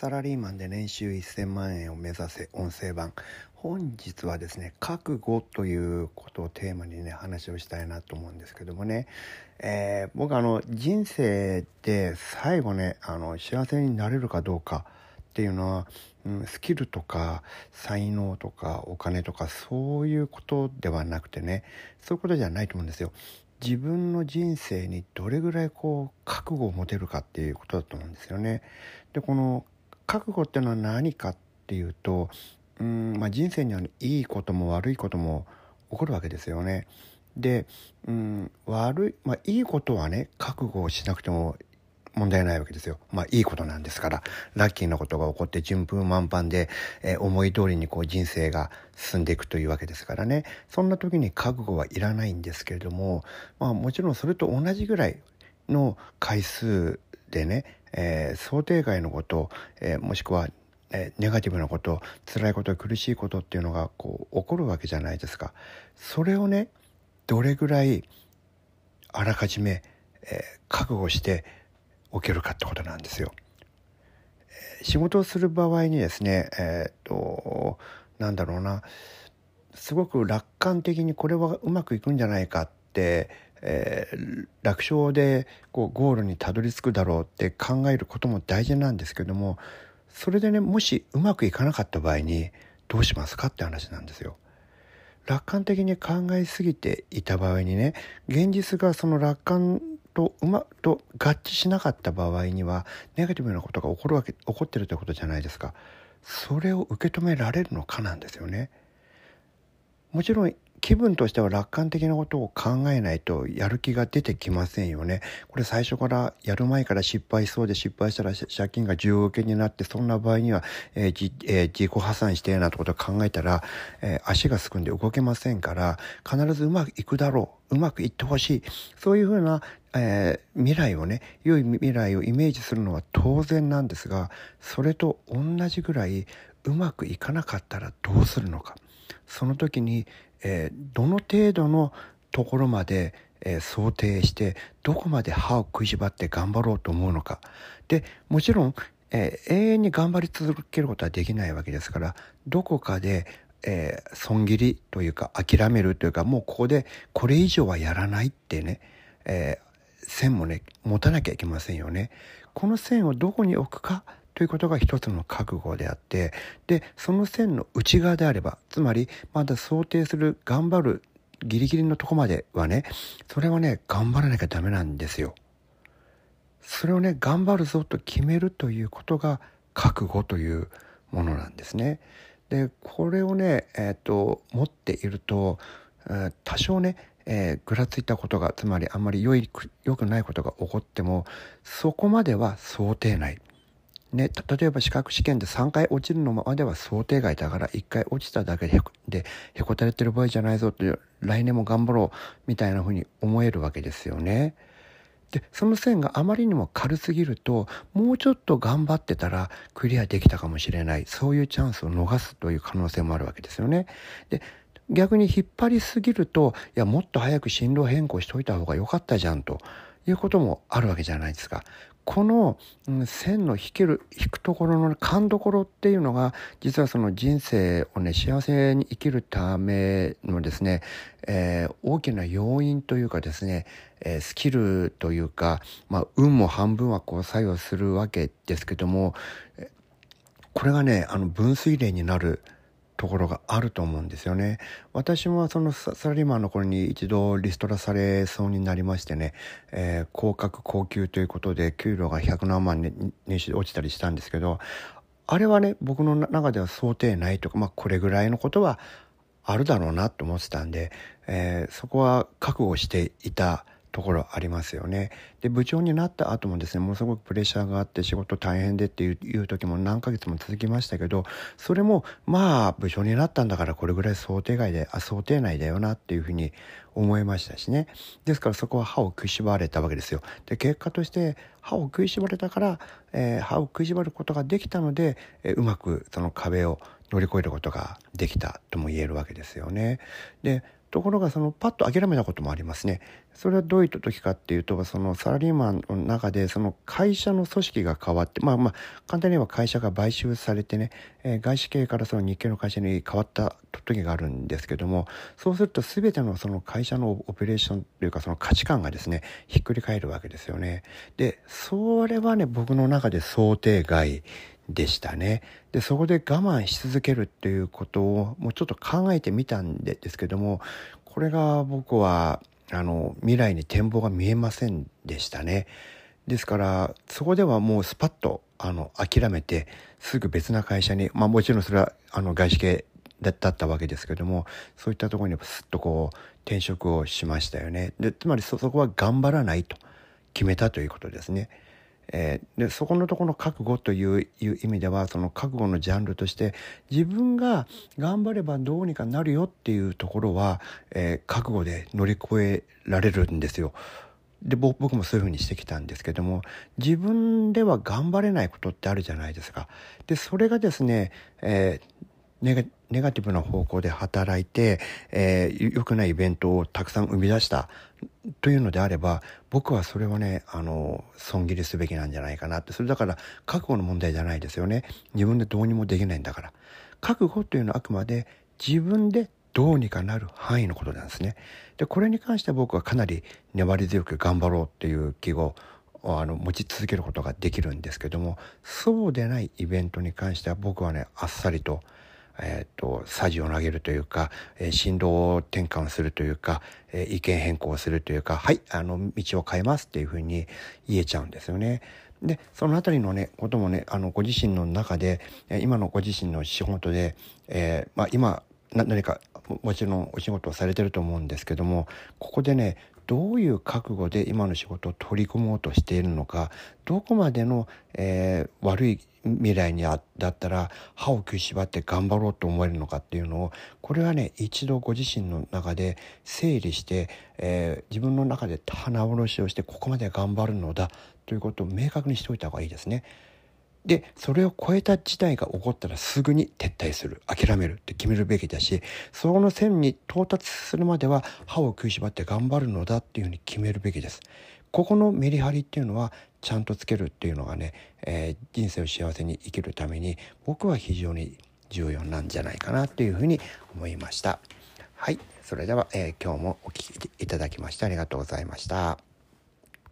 サラリーマンで年収1000万円を目指せ音声版本日はですね覚悟ということをテーマにね話をしたいなと思うんですけどもね、えー、僕あの人生で最後ねあの幸せになれるかどうかっていうのは、うん、スキルとか才能とかお金とかそういうことではなくてねそういうことじゃないと思うんですよ。自分の人生にどれぐらいこう覚悟を持てるかっていうことだと思うんですよね。でこの覚悟っていうのは何かっていうとうん、まあ、人生にはいいことも悪いことも起こるわけですよね。で、うん、悪い、まあ、いいことはね覚悟をしなくても問題ないわけですよ。まあいいことなんですから、ラッキーなことが起こって順風満帆で、えー、思い通りにこう人生が進んでいくというわけですからね。そんな時に覚悟はいらないんですけれども、まあもちろんそれと同じぐらいの回数でね、えー、想定外のこと、えー、もしくは、えー、ネガティブなこと辛いこと苦しいことっていうのがこう起こるわけじゃないですか。それをねどれぐらいあらかじめ、え覚悟しておけるかってことなんですよ。仕事をする場合にですねえっとなんだろうなすごく楽観的にこれはうまくいくんじゃないかってえー、楽勝でこうゴールにたどり着くだろうって考えることも大事なんですけどもそれでねもしうまくいかなかった場合にどうしますかって話なんですよ。楽観的に考えすぎていた場合にね現実がその楽観とうまと合致しなかった場合にはネガティブなことが起こるわけ起こってるということじゃないですかそれを受け止められるのかなんですよねもちろん気分としては楽観的なことを考えないとやる気が出てきませんよね。これ最初からやる前から失敗しそうで失敗したら借金が10億円になってそんな場合には、えーじえー、自己破産してなってことを考えたら、えー、足がすくんで動けませんから必ずうまくいくだろううまくいってほしいそういうふうな、えー、未来をね良い未来をイメージするのは当然なんですがそれと同じぐらいうまくいかなかったらどうするのか。その時に、えー、どの程度のところまで、えー、想定してどこまで歯を食いしばって頑張ろうと思うのかでもちろん、えー、永遠に頑張り続けることはできないわけですからどこかで、えー、損切りというか諦めるというかもうここでこれ以上はやらないってね、え線もね持たなきゃいけませんよね。この線をどこに置くかということが一つの覚悟であってでその線の内側であればつまりまだ想定する頑張るギリギリのとこまではねそれはね頑張らなきゃダメなんですよ。それをね頑張るぞと決めるということが覚悟というものなんですね。でこれをね、えーと、持っていると、えー、多少ね、えー、ぐらついたことがつまりあんまり良い良くないことが起こってもそこまでは想定内ね、例えば資格試験で3回落ちるのまでは想定外だから1回落ちただけででへこたれてる場合じゃないぞって来年も頑張ろうみたいな風に思えるわけですよね。でその線があまりにも軽すぎるともうちょっと頑張ってたらクリアできたかもしれないそういうチャンスを逃すという可能性もあるわけですよね。で逆に引っ張りすぎるといやもっと早く進路変更しといた方が良かったじゃんということもあるわけじゃないですか。この、線の引ける引くところの勘どころっていうのが実はその人生をね幸せに生きるためのですね、えー、大きな要因というかですね、えー、スキルというか、まあ、運も半分はこう作用するわけですけどもこれがねあの分水嶺になるところがあると思うんですよね。私もそのサラリーマンの頃に一度リストラされそうになりましてね、えー、高額高級ということで給料が100何万年収で落ちたりしたんですけど、あれはね、僕の中では想定ないとか、まあこれぐらいのことはあるだろうなと思ってたんで、えー、そこは覚悟していたところありますよね。で部長になった後もですねものすごくプレッシャーがあって仕事大変でっていう時も何ヶ月も続きましたけどそれもまあ部長になったんだからこれぐらい想定外であ想定内だよなっていうふうに思いましたしねですからそこは歯を食いしばれたわけですよ。で結果として歯を食いしばれたから、えー、歯を食いしばることができたので、えー、うまくその壁を乗り越えることができたとも言えるわけですよね。でところがそのパッと諦めたこともありますね。それはどういった時かっていうとそのサラリーマンの中でその会社の組織が変わってまあまあ簡単に言えば会社が買収されてね、えー、外資系からその日系の会社に変わった時があるんですけどもそうすると全てのその会社のオペレーションというかその価値観がですねひっくり返るわけですよね。でそれはね僕の中で想定外でしたね。でそこで我慢し続けるっていうことをもうちょっと考えてみたんですけどもこれが僕はあの未来に展望が見えませんでしたね。ですからそこではもうスパッとあの諦めてすぐ別な会社にまあもちろんそれはあの外資系だったわけですけどもそういったところにすっとこう転職をしましたよね。でつまりそこは頑張らないと決めたということですね。えー、でそこのところの覚悟という意味ではその覚悟のジャンルとして自分が頑張ればどうにかなるよっていうところは、えー、覚悟で乗り越えられるんですよ。で僕もそういうふうにしてきたんですけども自分では頑張れないことってあるじゃないですか。でそれがですね、えーネガネガティブな方向で働いて、えー、良くないイベントをたくさん生み出したというのであれば僕はそれはねあの損切りすべきなんじゃないかなって。それだから覚悟の問題じゃないですよね。自分でどうにもできないんだから。覚悟というのはあくまで自分でどうにかなる範囲のことなんですね。でこれに関しては僕はかなり粘り強く頑張ろうっていう気をあの持ち続けることができるんですけどもそうでないイベントに関しては僕はねあっさりとえーと、さじを投げるというか、えー、振動を転換するというか、えー、意見変更するというかはいあの道を変えますっていうふうに言えちゃうんですよね。でその辺りのねこともねあのご自身の中で今のご自身の仕事で、えーまあ、今何かもちろんお仕事をされてると思うんですけどもここでねどういう覚悟で今の仕事を取り組もうとしているのかどこまでの、えー、悪い未来にあだったら歯を食いしばって頑張ろうと思えるのかっていうのをこれはね一度ご自身の中で整理して、えー、自分の中で棚卸しをしてここまで頑張るのだということを明確にしておいた方がいいですね。でそれを超えた事態が起こったらすぐに撤退する諦めるって決めるべきだしその線に到達するまでは歯を食いしばって頑張るのだっていうふうに決めるべきです。ここのメリハリっていうのはちゃんとつけるっていうのがね、えー、人生を幸せに生きるために僕は非常に重要なんじゃないかなっていうふうに思いました。はい、それでは、えー、今日もお聴きいただきましてありがとうございました。